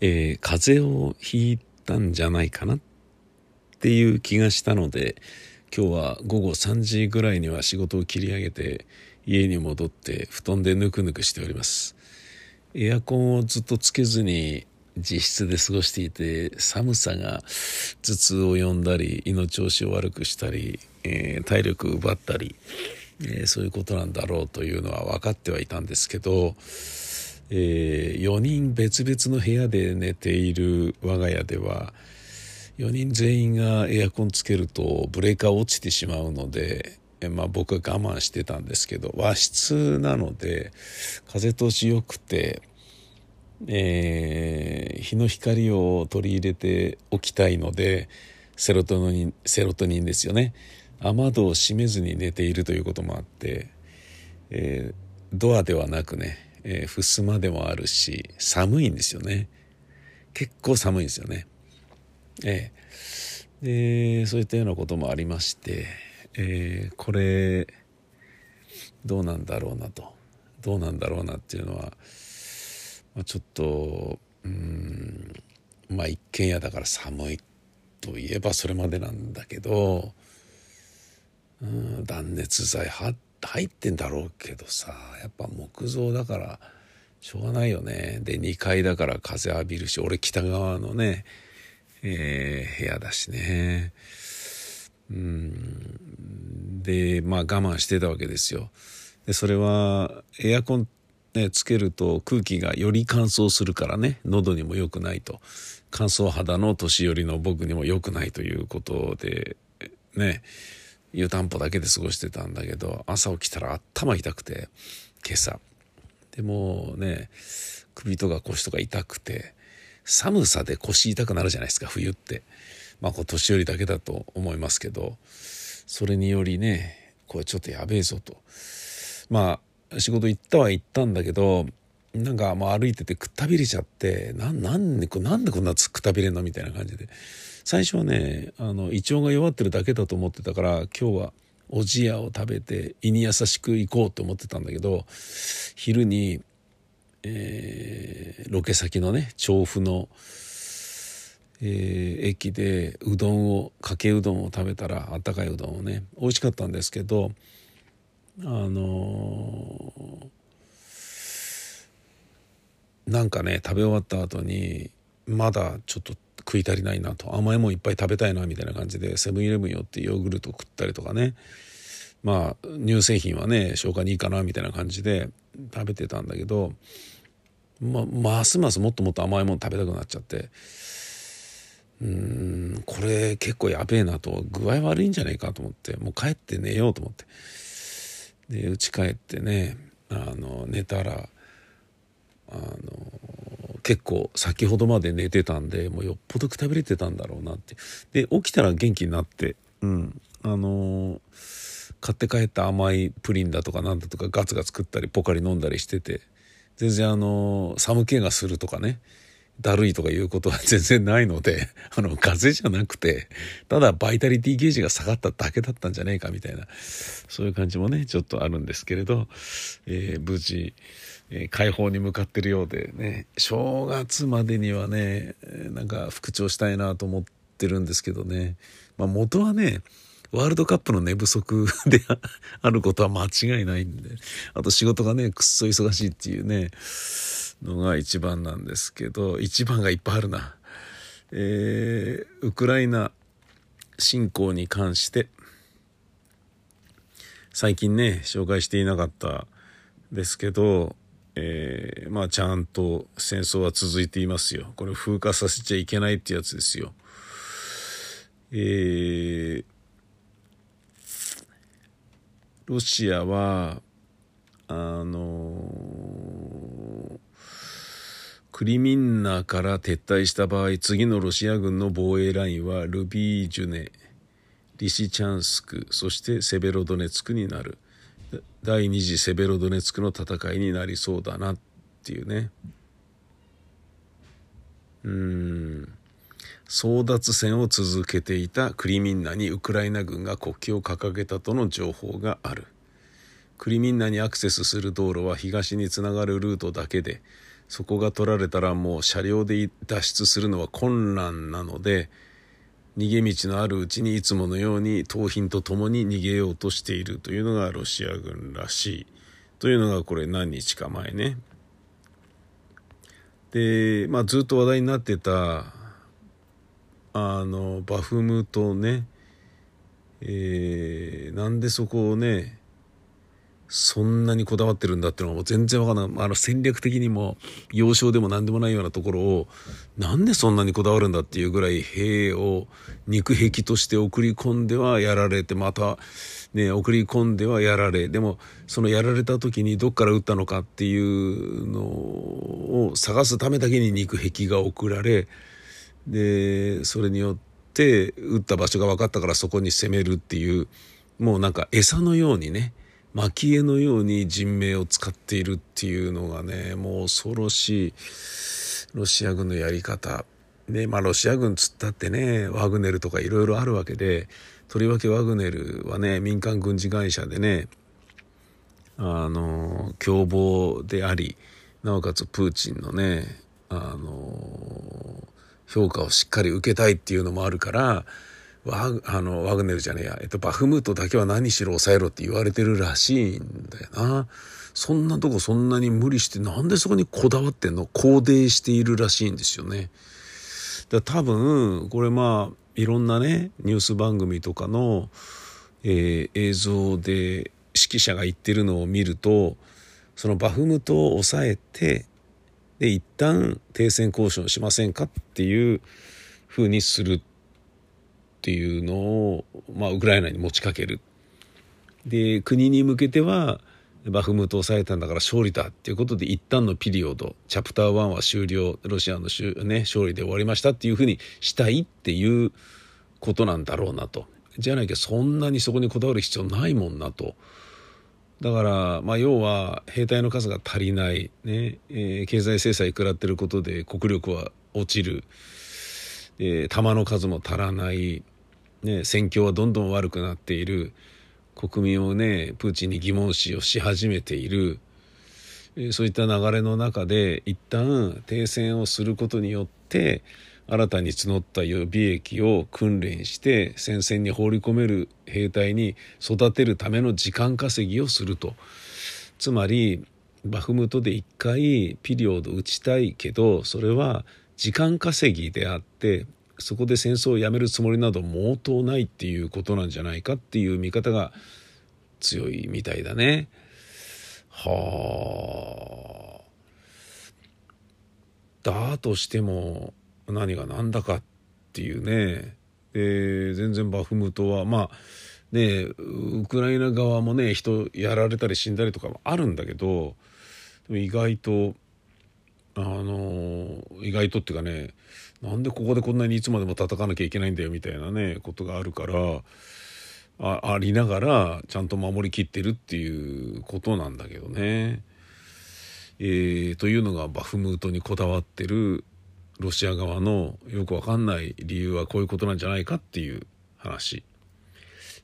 えー、風邪をひいたんじゃないかなっていう気がしたので今日は午後3時ぐらいには仕事を切り上げて家に戻って布団でぬくぬくしております。エアコンをずっとつけずに自室で過ごしていて寒さが頭痛を呼んだり胃の調子を悪くしたり、えー、体力奪ったり、えー、そういうことなんだろうというのは分かってはいたんですけど、えー、4人別々の部屋で寝ている我が家では4人全員がエアコンつけるとブレーカー落ちてしまうので、えまあ、僕は我慢してたんですけど和室なので風通しよくて、えー、日の光を取り入れておきたいのでセロトニンセロトニンですよね。雨戸を閉めずに寝ているということもあって、えー、ドアではなくね、えー、襖でもあるし寒いんですよね。結構寒いんですよね。ええ。でそういったようなこともありまして、えー、これどうなんだろうなと。どうなんだろうなっていうのは、まあ、ちょっとうんまあ一軒家だから寒いといえばそれまでなんだけどうん断熱材入ってんだろうけどさやっぱ木造だからしょうがないよねで2階だから風浴びるし俺北側のねえー、部屋だしね。うん。で、まあ我慢してたわけですよ。で、それはエアコンね、つけると空気がより乾燥するからね、喉にも良くないと。乾燥肌の年寄りの僕にも良くないということで、ね、湯たんぽだけで過ごしてたんだけど、朝起きたら頭痛くて、今朝。でもね、首とか腰とか痛くて、寒さで腰痛くなるじゃないですか冬って。まあこう年寄りだけだと思いますけどそれによりねこれちょっとやべえぞと。まあ仕事行ったは行ったんだけどなんかまあ歩いててくったびれちゃってななんでなんでこんなくたびれんのみたいな感じで。最初はねあの胃腸が弱ってるだけだと思ってたから今日はおじやを食べて胃に優しく行こうと思ってたんだけど昼にえー、ロケ先のね調布の、えー、駅でうどんをかけうどんを食べたらあったかいうどんをね美味しかったんですけどあのー、なんかね食べ終わった後にまだちょっと食い足りないなと。甘いもんいっぱい食べたいなみたいな感じでセブンイレブン寄ってヨーグルト食ったりとかね。まあ乳製品はね消化にいいかなみたいな感じで食べてたんだけどまますますもっともっと甘いもの食べたくなっちゃって。うんこれ結構やべえなと。具合悪いんじゃないかと思って。もう帰って寝ようと思って。で家帰ってねあの寝たらあの結構先ほどまで寝てたんでもうよっぽどくたびれてたんだろうなって。で起きたら元気になってうん。あの買って帰った甘いプリンだとかなんだとかガツガツ食ったりポカリ飲んだりしてて全然あの寒気がするとかねだるいとかいうことは 全然ないのであの風邪じゃなくてただバイタリティゲージが下がっただけだったんじゃねえかみたいなそういう感じもねちょっとあるんですけれど、えー、無事、え、解放に向かってるようでね正月までにはねなんか復調したいなと思ってるんですけどね、まあ、元はねワールドカップの寝不足であることは間違いないんで、あと仕事がね、くっそ忙しいっていうね、のが一番なんですけど、一番がいっぱいあるな。えー、ウクライナ侵攻に関して、最近ね、紹介していなかったですけど、えー、まあちゃんと戦争は続いていますよ。これ風化させちゃいけないってやつですよ。えーロシアはあのクリミンナから撤退した場合次のロシア軍の防衛ラインはルビージュネリシチャンスクそしてセベロドネツクになる第二次セベロドネツクの戦いになりそうだなっていうね。うん。争奪戦を続けていたクリミンナにウクライナ軍が国旗を掲げたとの情報がある。クリミンナにアクセスする道路は東につながるルートだけでそこが取られたらもう車両で脱出するのは困難なので逃げ道のあるうちにいつものように盗品とともに逃げようとしているというのがロシア軍らしいというのがこれ何日か前ね。で、まあ、ずっと話題になってたあのバフムトね、えー、なんでそこをねそんなにこだわってるんだっていうのは全然わからない。あの戦略的にも要衝でも何でもないようなところをなんでそんなにこだわるんだっていうぐらい兵を肉壁として送り込んではやられてまたね送り込んではやられでもそのやられた時にどっから撃ったのかっていうのを探すためだけに肉壁が送られでそれによって撃った場所が分かったからそこに攻めるっていうもうなんか餌のようにね蒔絵のように人命を使っているっていうのがねもう恐ろしいロシア軍のやり方。でまあロシア軍つったってねワグネルとかいろいろあるわけでとりわけワグネルはね民間軍事会社でねあの凶暴でありなおかつプーチンのねあの評価をしっかり受けたいっていうのもあるからワあのワグネルじゃねえや、えっと、バフムートだけは何しろ抑えろって言われてるらしいんだよな。そんなとこそんなに無理してなんでそこにこだわってんの？肯定しているらしいんですよね。だ多分これまあいろんなねニュース番組とかの、えー、映像で指揮者が言ってるのを見るとそのバフムトを抑えてで一旦停戦交渉しませんかっていうふうにするっていうのを、まあ、ウクライナに持ちかける。で国に向けてはバフムトを抑えたんだから勝利だっていうことで一旦のピリオドチャプター1は終了ロシアの、ね、勝利で終わりましたっていうふうにしたいっていうことなんだろうなと。じゃなきゃそんなにそこにこだわる必要ないもんなと。だからまあ要は兵隊の数が足りないね、えー、経済制裁食らってることで国力は落ちる、えー、弾の数も足らない。ね、戦況はどんどん悪くなっている。国民をねプーチンに疑問視をし始めている。そういった流れの中で一旦停戦をすることによって新たに募った予備役を訓練して戦線に放り込める兵隊に育てるための時間稼ぎをすると。つまりバフムトで一回ピリオド打ちたいけどそれは時間稼ぎであってそこで戦争をやめるつもりなど毛頭ないっていうことなんじゃないかっていう見方が強いみたいだね。はあ。だとしても何が何だかっていうね。で全然バフムトはまあねウクライナ側もね人やられたり死んだりとかもあるんだけど意外とあの意外とっていうかねなんでここでこんなにいつまでも叩かなきゃいけないんだよみたいなねことがあるからあありながらちゃんと守りきってるっていうことなんだけどね。えー、というのがバフムートにこだわってるロシア側のよくわかんない理由はこういうことなんじゃないかっていう話。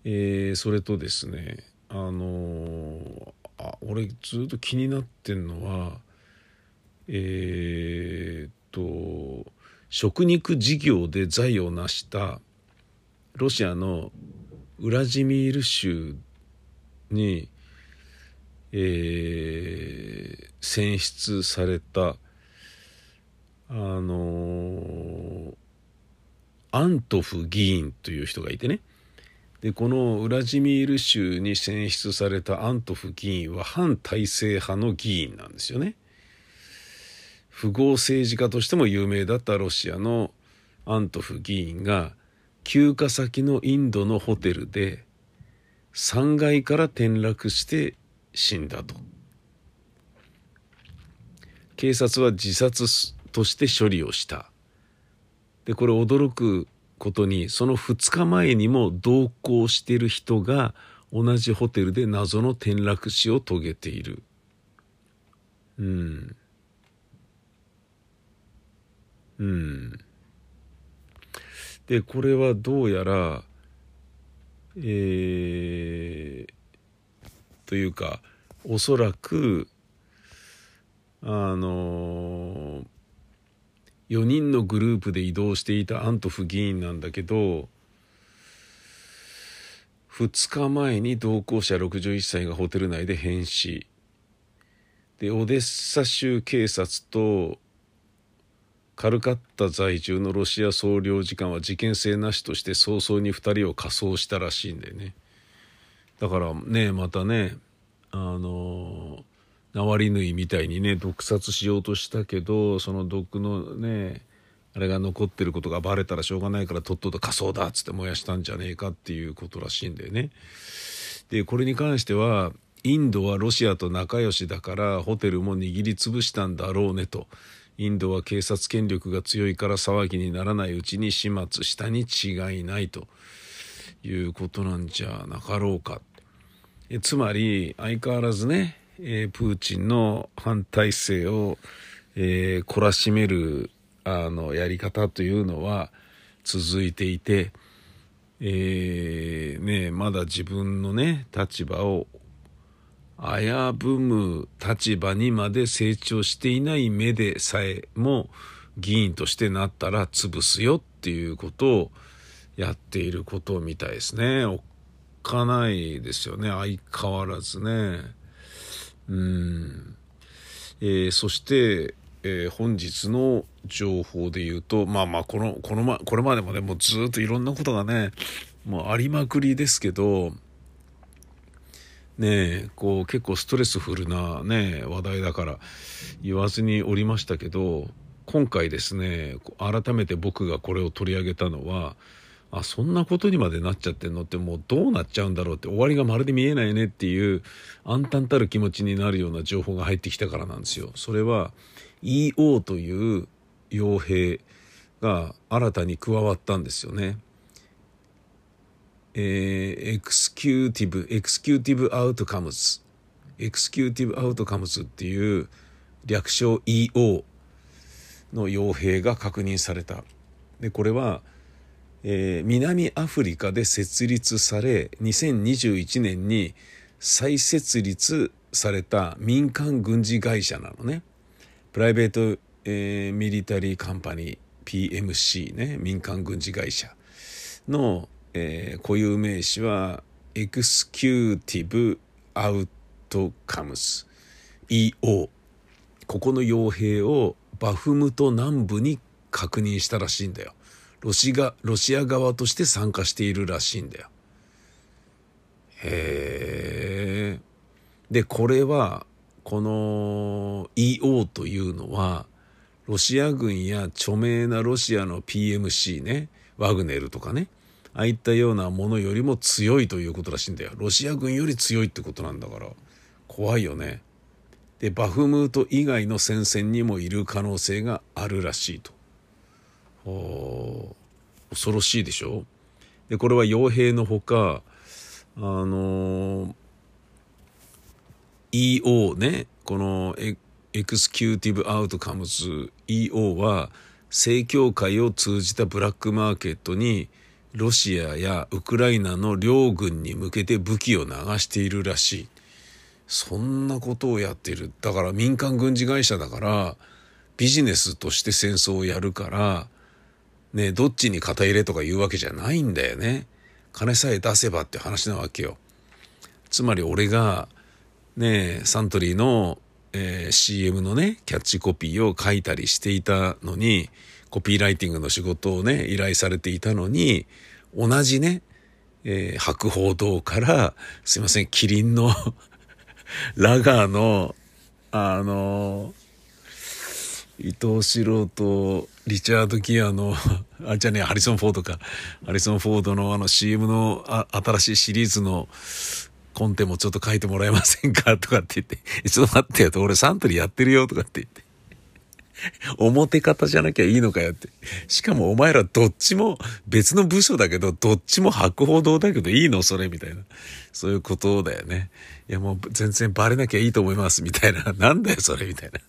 えー、それとですねあのー、あ俺ずっと気になってんのはえー、っと食肉事業で財を成したロシアのウラジミール州に、えー、選出されたあのー、アントフ議員という人がいてねでこのウラジミール州に選出されたアントフ議員は反体制派の議員なんですよね。富豪政治家としても有名だったロシアのアントフ議員が休暇先のインドのホテルで3階から転落して死んだと。警察は自殺として処理をした。でこれ驚くことにその2日前にも同行してる人が同じホテルで謎の転落死を遂げている。うん。うん。でこれはどうやらえー、というかおそらくあの4人のグループで移動していたアントフ議員なんだけど2日前に同行者61歳がホテル内で変死でオデッサ州警察とカルカッタ在住のロシア総領事館は事件性なしとして早々に2人を火葬したらしいんだよねだからねまたねあのナワリヌイみたいにね毒殺しようとしたけどその毒のねあれが残ってることがバレたらしょうがないからとっとと火葬だっつって燃やしたんじゃねえかっていうことらしいんだよね。でこれに関してはインドはロシアと仲良しだからホテルも握りつぶしたんだろうねとインドは警察権力が強いから騒ぎにならないうちに始末したに違いないということなんじゃなかろうか。えつまり相変わらずね、え、プーチンの反体制を、えー、懲らしめるあのやり方というのは続いていて、えー、ね、まだ自分のね立場を危ぶむ立場にまで成長していない目でさえも議員としてなったら潰すよっていうことをやっていることみたいですね。おっかないですよね相変わらずね。うん。えー、そして、えー、本日の情報で言うとまあまあこのこの、ま、これまでもねもうずっといろんなことがねもうありまくりですけどねこう結構ストレスフルなね話題だから言わずにおりましたけど今回ですね改めて僕がこれを取り上げたのはあそんなことにまでなっちゃってんのってもうどうなっちゃうんだろうって終わりがまるで見えないねっていう暗澹たる気持ちになるような情報が入ってきたからなんですよ。それは EO という傭兵が新たに加わったんですよね。えー、 Executive、Executive Outcomes、Executive Outcomes っていう略称 EO の傭兵が確認された。で、これは、えー、南アフリカで設立され、2021年に再設立された民間軍事会社なのね。 Private、えー、 Military Company PMC ね、民間軍事会社のえー、固有名詞は Executive Outcomes。EO ここの傭兵をバフムト南部に確認したらしいんだよ。ロシがロシア側として参加しているらしいんだよ。へえでこれはこの EO というのはロシア軍や著名なロシアの PMC ね。ワグネルとかね。ああいったようなものよりも強いということらしいんだよ。ロシア軍より強いってことなんだから。怖いよね。でバフムート以外の戦線にもいる可能性があるらしいと。恐ろしいでしょ？でこれは傭兵のほかあの EO ね。このエ Executive Outcomes。EO は正教会を通じたブラックマーケットにロシアやウクライナの両軍に向けて武器を流しているらしい。そんなことをやっている。だから民間軍事会社だから、ビジネスとして戦争をやるから、ね、どっちに肩入れとか言うわけじゃないんだよね。金さえ出せばって話なわけよ。つまり俺が、ね、サントリーの、えー、CM のね、キャッチコピーを書いたりしていたのに、コピーライティングの仕事をね、依頼されていたのに、同じね、えー、白報堂から、すいません、キリンの ラガーの、あの、伊藤四郎とリチャード・ギアの、あ、じゃねハリソン・フォードか。ハリソン・フォードのあの CM のあ新しいシリーズのコンテもちょっと書いてもらえませんか？とかって言って、ちょっと待ってよと、俺サントリーやってるよとかって言って。表方じゃなきゃいいのかよって。しかもお前らどっちも別の部署だけど、どっちも白報堂だけどいいの？それみたいな。そういうことだよね。いやもう全然バレなきゃいいと思いますみたいな。なんだよそれみたいな。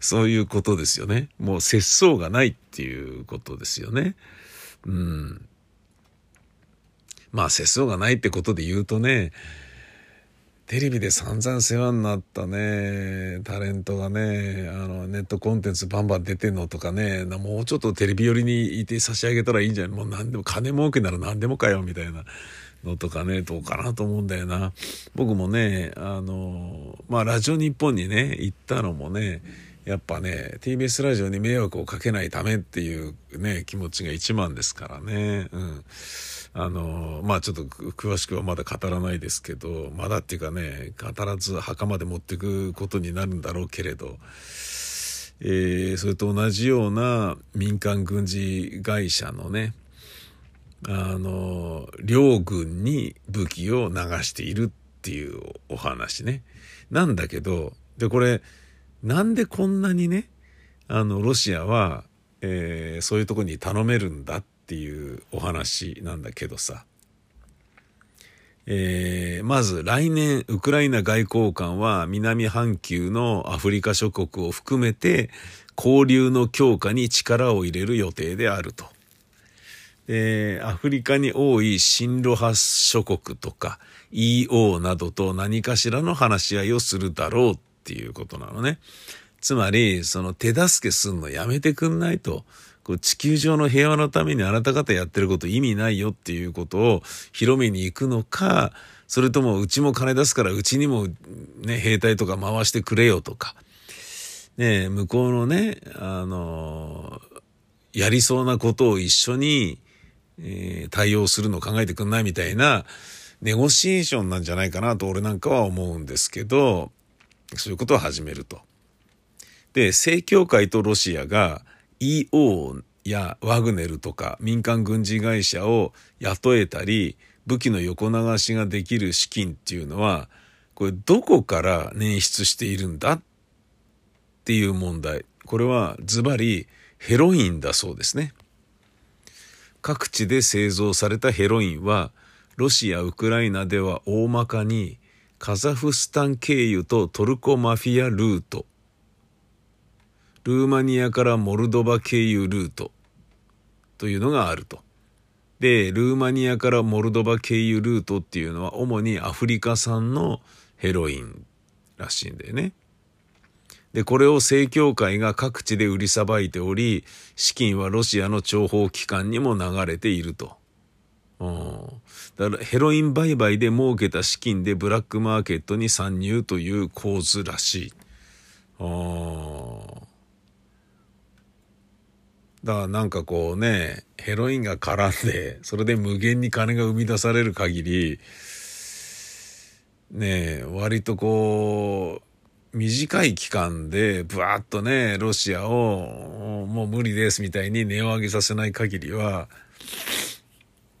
そういうことですよね。もう節操がないっていうことですよね。うん。まあ節操がないってことで言うとね、テレビで散々世話になったね、タレントがね、あの、ネットコンテンツバンバン出てんのとかね、もうちょっとテレビ寄りにいて差し上げたらいいんじゃない？もう何でも、金儲けなら何でもかよ、みたいなのとかね、どうかなと思うんだよな。僕もね、あの、まあ、ラジオ日本にね、行ったのもね、やっぱね、TBS ラジオに迷惑をかけないためっていうね、気持ちが一番ですからね。うん。あの、まあちょっと詳しくはまだ語らないですけど、まだっていうかね、語らず墓まで持っていくことになるんだろうけれど、えー、それと同じような民間軍事会社のね、あの、両軍に武器を流しているっていうお話ね。なんだけど、で、これ、なんでこんなにね、あの、ロシアは、えー、そういうとこに頼めるんだってていうお話なんだけどさ。えー、まず来年ウクライナ外交官は南半球のアフリカ諸国を含めて交流の強化に力を入れる予定であると。で、アフリカに多い新ロハ諸国とか EO などと何かしらの話し合いをするだろうっていうことなのね。つまり、その手助けすんのやめてくんないと。こう地球上の平和のためにあなた方やってること意味ないよっていうことを広めに行くのか、それともうちも金出すからうちにもね、兵隊とか回してくれよとか。ね向こうのね、あのやりそうなことを一緒にえー、対応するの考えてくんないみたいなネゴシエーションなんじゃないかなと俺なんかは思うんですけど、そういうことを始めると。で、正教会とロシアが EO やワグネルとか民間軍事会社を雇えたり、武器の横流しができる資金っていうのは、これどこから捻出しているんだっていう問題。これはズバリヘロインだそうですね。各地で製造されたヘロインはロシア・ウクライナでは大まかにカザフスタン経由とトルコマフィアルートルーマニアからモルドバ経由ルートというのがあると。で、ルーマニアからモルドバ経由ルートっていうのは主にアフリカ産のヘロインらしいんだよね。で、これを正教会が各地で売りさばいており、資金はロシアの諜報機関にも流れていると。うん、だからヘロイン売買で儲けた資金でブラックマーケットに参入という構図らしい。だからなんかこうね、ヘロインが絡んで、それで無限に金が生み出される限り、ね割とこう、短い期間でブワーッとね、ロシアをもう無理ですみたいに値を上げさせない限りは、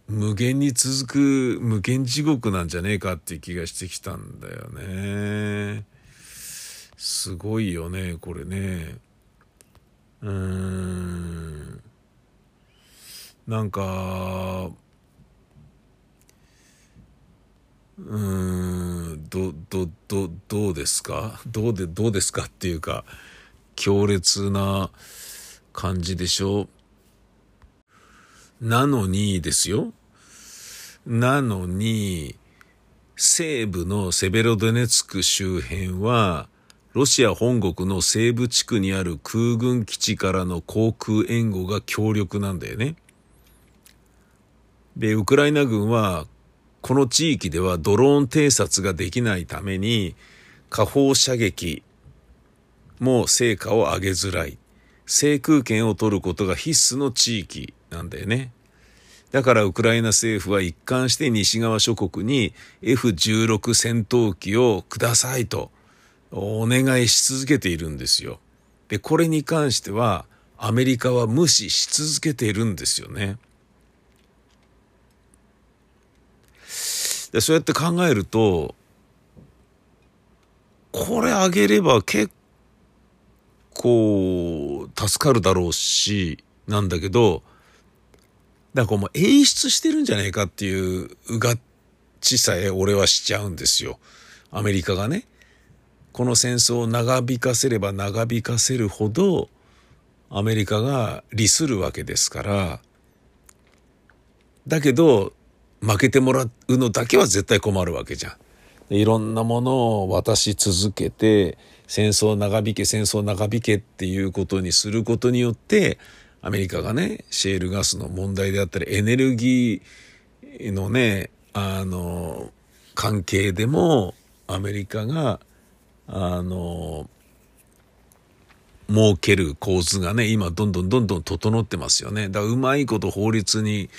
無限に続く無限地獄なんじゃねえかっていう気がしてきたんだよね。すごいよね、これね。うーん。なんか、うーん、ど、ど、ど、どうですか？どうで、どうですかっていうか、強烈な感じでしょ？なのにですよ。なのに、西部のセベロドネツク周辺は、ロシア本国の西部地区にある空軍基地からの航空援護が強力なんだよね。で、ウクライナ軍はこの地域ではドローン偵察ができないために、下方射撃も成果を上げづらい。制空権を取ることが必須の地域なんだよね。だからウクライナ政府は一貫して西側諸国に F16 戦闘機をくださいとお願いし続けているんですよ。で、これに関してはアメリカは無視し続けているんですよね。でそうやって考えると、これあげれば結構助かるだろうし、なんだけど、だからもう演出してるんじゃないかっていううがっちさえ俺はしちゃうんですよ。アメリカがね。この戦争を長引かせれば長引かせるほどアメリカが利するわけですから。だけど負けてもらうのだけは絶対困るわけじゃん。いろんなものを渡し続けて戦争長引け戦争長引けっていうことにすることによってアメリカがねシェールガスの問題であったりエネルギーのねあの関係でもアメリカがあの儲ける構図がね今どんどんどんどん整ってますよねだからうまいこと法律に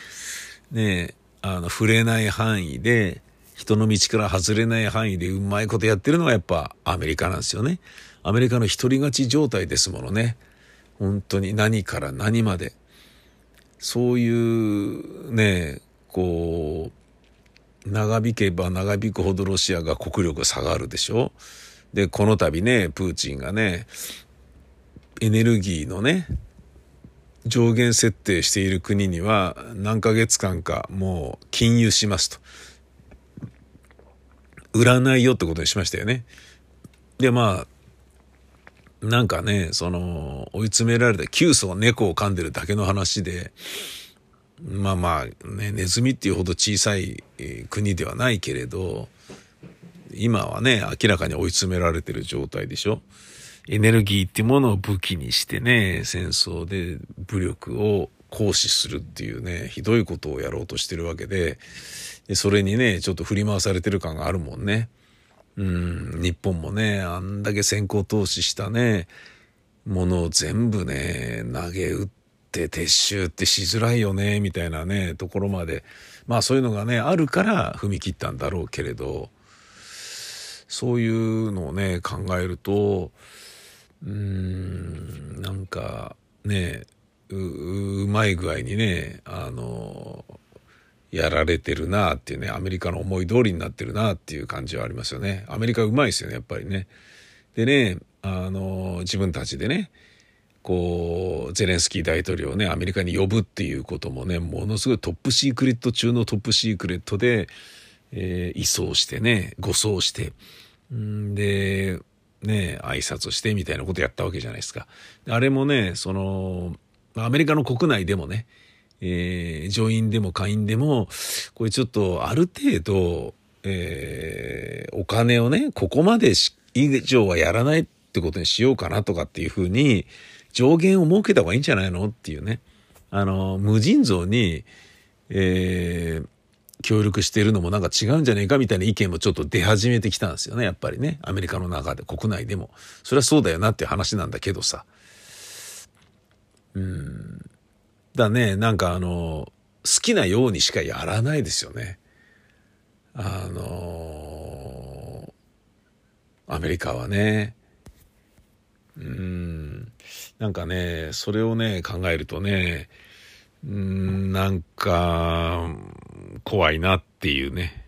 ねあの触れない範囲で人の道から外れない範囲でうまいことやってるのがやっぱアメリカなんですよね。アメリカの独り勝ち状態ですものね。本当に何から何まで。そういうね、こう、長引けば長引くほどロシアが国力下がるでしょ。で、この度ね、プーチンがね、エネルギーのね、上限設定している国には何ヶ月間かもう禁輸しますと。売らないよってことにしましたよね。で、まあ、なんかね、その、追い詰められた急須猫を噛んでるだけの話で、まあまあ、ね、ネズミっていうほど小さい国ではないけれど、今はね、明らかに追い詰められてる状態でしょ。エネルギーっていうものを武器にしてね、戦争で武力を行使するっていうね、ひどいことをやろうとしてるわけで、でそれにね、ちょっと振り回されてる感があるもんね。うん、日本もね、あんだけ先行投資したね、ものを全部ね、投げ打って撤収ってしづらいよね、みたいなね、ところまで、まあそういうのがね、あるから踏み切ったんだろうけれど、そういうのをね、考えると、うーん、なんかね、ううまい具合にね、あの、やられてるなっていうね、アメリカの思い通りになってるなっていう感じはありますよね。アメリカうまいですよね、やっぱりね。でね、あの、自分たちでね、こう、ゼレンスキー大統領をね、アメリカに呼ぶっていうこともね、ものすごいトップシークレット中のトップシークレットで、えー、移送してね、護送して、んで、ね、挨拶してみたいなことやったわけじゃないですか。あれもね、その、アメリカの国内でもね、えー、上院でも下院でも、これちょっとある程度、えー、お金をね、ここまで以上はやらないってことにしようかなとかっていうふうに、上限を設けた方がいいんじゃないのっていうね。あの、無尽蔵に、えー、協力しているのもなんか違うんじゃねえかみたいな意見もちょっと出始めてきたんですよね。やっぱりね。アメリカの中で、国内でも。それはそうだよなっていう話なんだけどさ。うん。だね、なんかあの、好きなようにしかやらないですよね。あのーアメリカはね。うん。なんかね、それをね、考えるとね、うん、なんか、怖いなっていうね。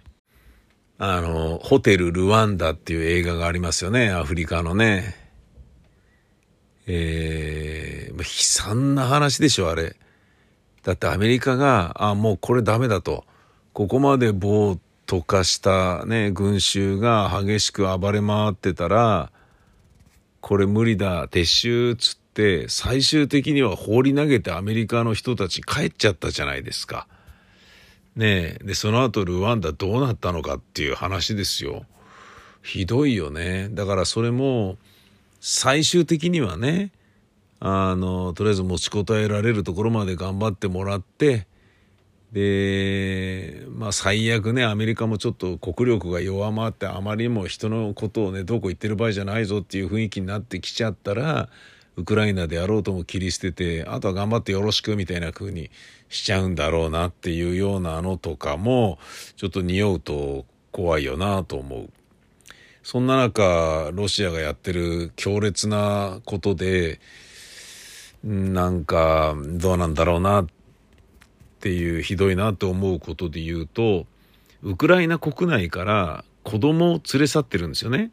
あの、ホテル・ルワンダっていう映画がありますよね、アフリカのね。えー、悲惨な話でしょ、あれ。だってアメリカが、あ、もうこれダメだと。ここまで暴徒化したね、群衆が激しく暴れ回ってたら、これ無理だ、撤収つって、最終的には放り投げてアメリカの人たち帰っちゃったじゃないですか。ねえ。で、その後ルワンダどうなったのかっていう話ですよ。ひどいよね。だからそれも、最終的にはね、あの、とりあえず持ちこたえられるところまで頑張ってもらって、で、まあ最悪ね、アメリカもちょっと国力が弱まって、あまりにも人のことをね、どこ行ってる場合じゃないぞっていう雰囲気になってきちゃったら、ウクライナであろうとも切り捨てて、あとは頑張ってよろしくみたいな風にしちゃうんだろうなっていうようなのとかも、ちょっと匂うと怖いよなと思う。そんな中、ロシアがやってる強烈なことで、なんかどうなんだろうなっていうひどいなと思うことで言うとウクライナ国内から子供を連れ去ってるんですよね。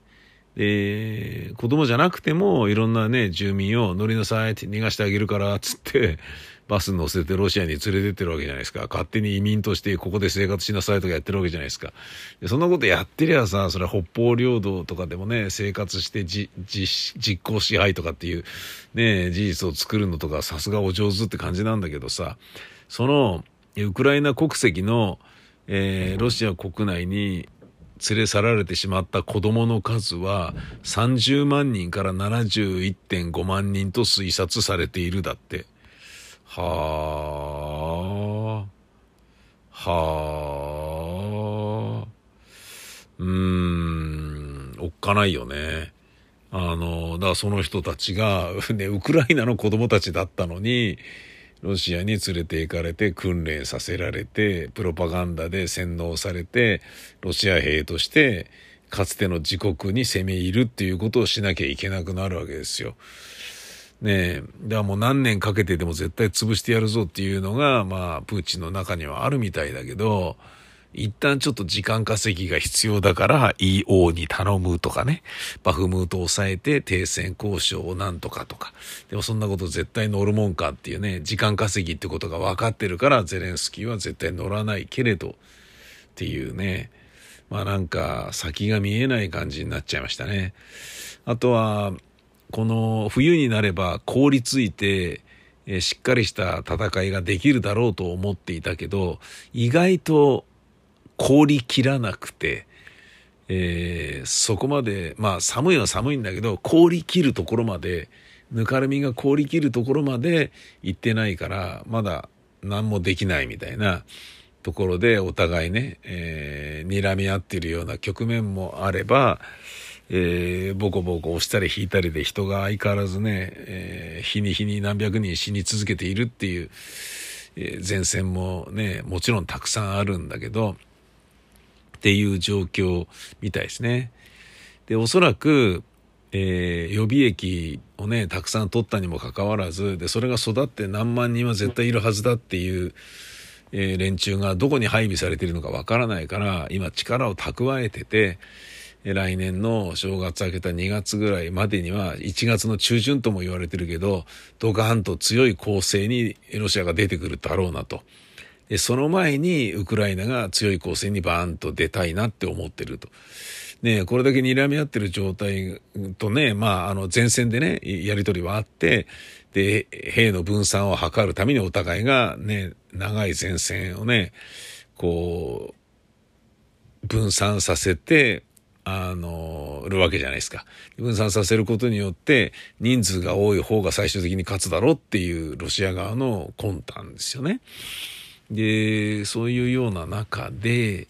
で子供じゃなくてもいろんなね住民を乗りなさいって逃がしてあげるからっつってバス乗せてロシアに連れてってるわけじゃないですか。勝手に移民としてここで生活しなさいとかやってるわけじゃないですか。でそんなことやってりゃさ、それは北方領土とかでもね、生活してじ実行支配とかっていうね、事実を作るのとかさすがお上手って感じなんだけどさ、そのウクライナ国籍の、えー、ロシア国内に連れ去られてしまった子供の数は30万人から71.5万人と推察されているだって。はあ。はあ。うーん、おっかないよね。あの、だからその人たちが、ね、ウクライナの子供たちだったのに、ロシアに連れて行かれて訓練させられて、プロパガンダで洗脳されて、ロシア兵として、かつての自国に攻め入るっていうことをしなきゃいけなくなるわけですよ。ねえ、だからもう何年かけてでも絶対潰してやるぞっていうのが、まあ、プーチンの中にはあるみたいだけど、一旦ちょっと時間稼ぎが必要だから EO に頼むとかね、バフムートを抑えて停戦交渉をなんとかとか。でもそんなこと絶対乗るもんかっていうね、時間稼ぎってことが分かってるからゼレンスキーは絶対乗らないけれどっていうね、まあなんか先が見えない感じになっちゃいましたね。あとは、この冬になれば凍りついて、えしっかりした戦いができるだろうと思っていたけど、意外と凍りきらなくて、えー、そこまで、まあ寒いは寒いんだけど、凍りきるところまで、ぬかるみが凍りきるところまで行ってないから、まだ何もできないみたいなところでお互いね、えー、睨み合ってるような局面もあれば、えー、ボコボコ押したり引いたりで人が相変わらずね、えー、日に日に何百人死に続けているっていう、えー、前線もね、もちろんたくさんあるんだけど、っていう状況みたいですね。で、おそらく、えー、予備役をね、たくさん取ったにもかかわらず、で、それが育って何万人は絶対いるはずだっていう、えー、連中がどこに配備されているのかわからないから、今力を蓄えてて、来年の正月明けた2月ぐらいまでには1月の中旬とも言われてるけど、ドカーンと強い攻勢にロシアが出てくるだろうなと。その前にウクライナが強い攻勢にバーンと出たいなって思ってると。ねこれだけ睨み合ってる状態とね、まあ、あの、前線でね、やりとりはあって、で、兵の分散を図るためにお互いがね、長い前線をね、こう、分散させて、あの、るわけじゃないですか。分散させることによって、人数が多い方が最終的に勝つだろうっていうロシア側の魂胆ですよね。で、そういうような中で、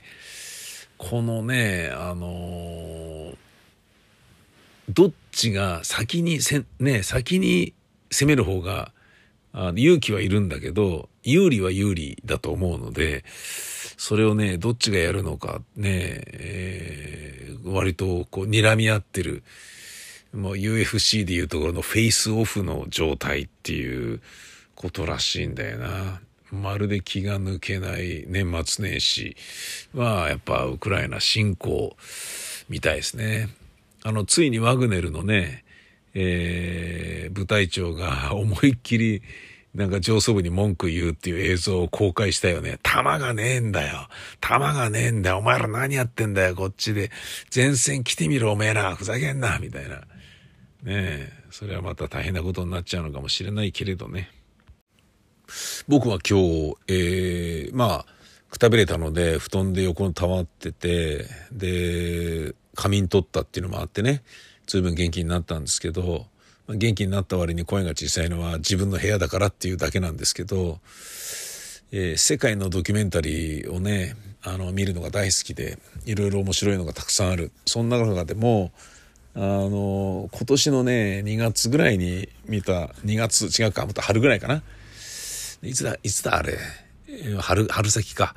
このね、あのどっちが先にせ、ね、先に攻める方が、あ勇気はいるんだけど、有利は有利だと思うので、それをね、どっちがやるのかね、えー、割とこう睨み合ってる、もう UFC でいうところのフェイスオフの状態っていうことらしいんだよな。まるで気が抜けない年末年始はやっぱウクライナ侵攻みたいですね。あの、ついにワグネルのね、えー、部隊長が思いっきりなんか上層部に文句言うっていう映像を公開したよね。弾がねえんだよ。弾がねえんだよ。お前ら何やってんだよ、こっちで。前線来てみろ、おめえら。ふざけんな、みたいな。ねえ、それはまた大変なことになっちゃうのかもしれないけれどね。僕は今日、えー、まあ、くたびれたので、布団で横に溜まってて、で、仮眠取ったっていうのもあってね、随分元気になったんですけど、元気になった割に声が小さいのは自分の部屋だからっていうだけなんですけど、えー、世界のドキュメンタリーをね、あの、見るのが大好きで、いろいろ面白いのがたくさんある。そんな中でも、あの、今年のね、2月ぐらいに見た、2月、違うか、また春ぐらいかな。いつだ、いつだあれ？春、春先か。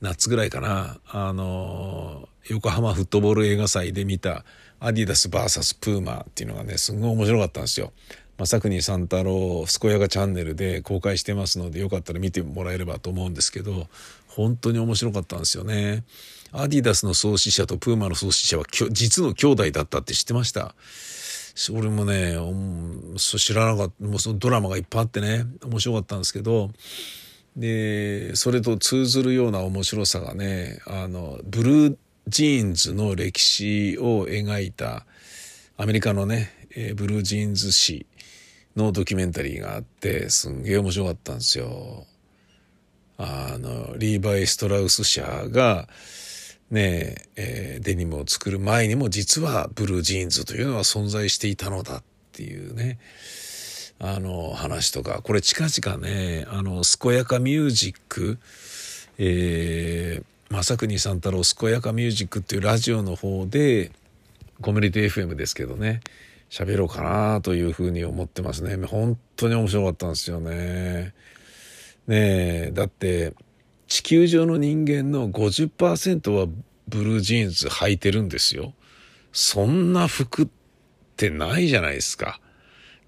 夏ぐらいかな。あの、横浜フットボール映画祭で見たアディダス VS プーマっていうのがね、すごい面白かったんですよ。正国三太郎健やかチャンネルで公開してますのでよかったら見てもらえればと思うんですけど本当に面白かったんですよねアディダスの創始者とプーマの創始者は実の兄弟だったって知ってました？俺もね、知らなかった、もうそのドラマがいっぱいあってね、面白かったんですけど、で、それと通ずるような面白さがね、あの、ブルージーンズの歴史を描いた、アメリカのね、えー、ブルージーンズ誌のドキュメンタリーがあって、すんげえ面白かったんですよ。あの、リーバイ・ストラウス社が、ねえー、デニムを作る前にも実はブルージーンズというのは存在していたのだっていうね。あの話とか。これ近々ねあの健やかミュージックえー、正国三太郎健やかミュージックっていうラジオの方でコミュニティ FM ですけどね喋ろうかなというふうに思ってますね。本当に面白かったんですよね。ねえだって地球上の人間の50%はブルージーンズ履いてるんですよ。そんな服ってないじゃないですか。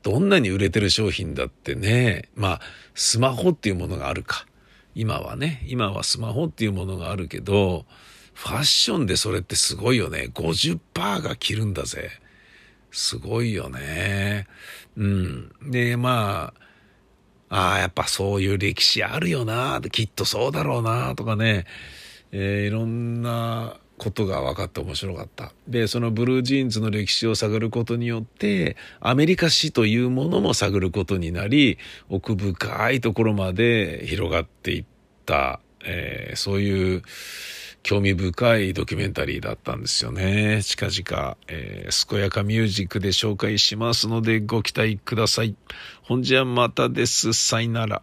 どんなに売れてる商品だってね。まあスマホっていうものがあるか。今はね。今はスマホっていうものがあるけどファッションでそれってすごいよね。50%が着るんだぜ。すごいよね。うん。でまあああやっぱそういう歴史あるよなきっとそうだろうなとかね、えー、いろんなことが分かって面白かった。で、そのブルージーンズの歴史を探ることによって、アメリカ史というものも探ることになり、奥深いところまで広がっていった、えー、そういう興味深いドキュメンタリーだったんですよね。近々、えー、健やかミュージックで紹介しますのでご期待ください。ほんじゃまたです。さいなら。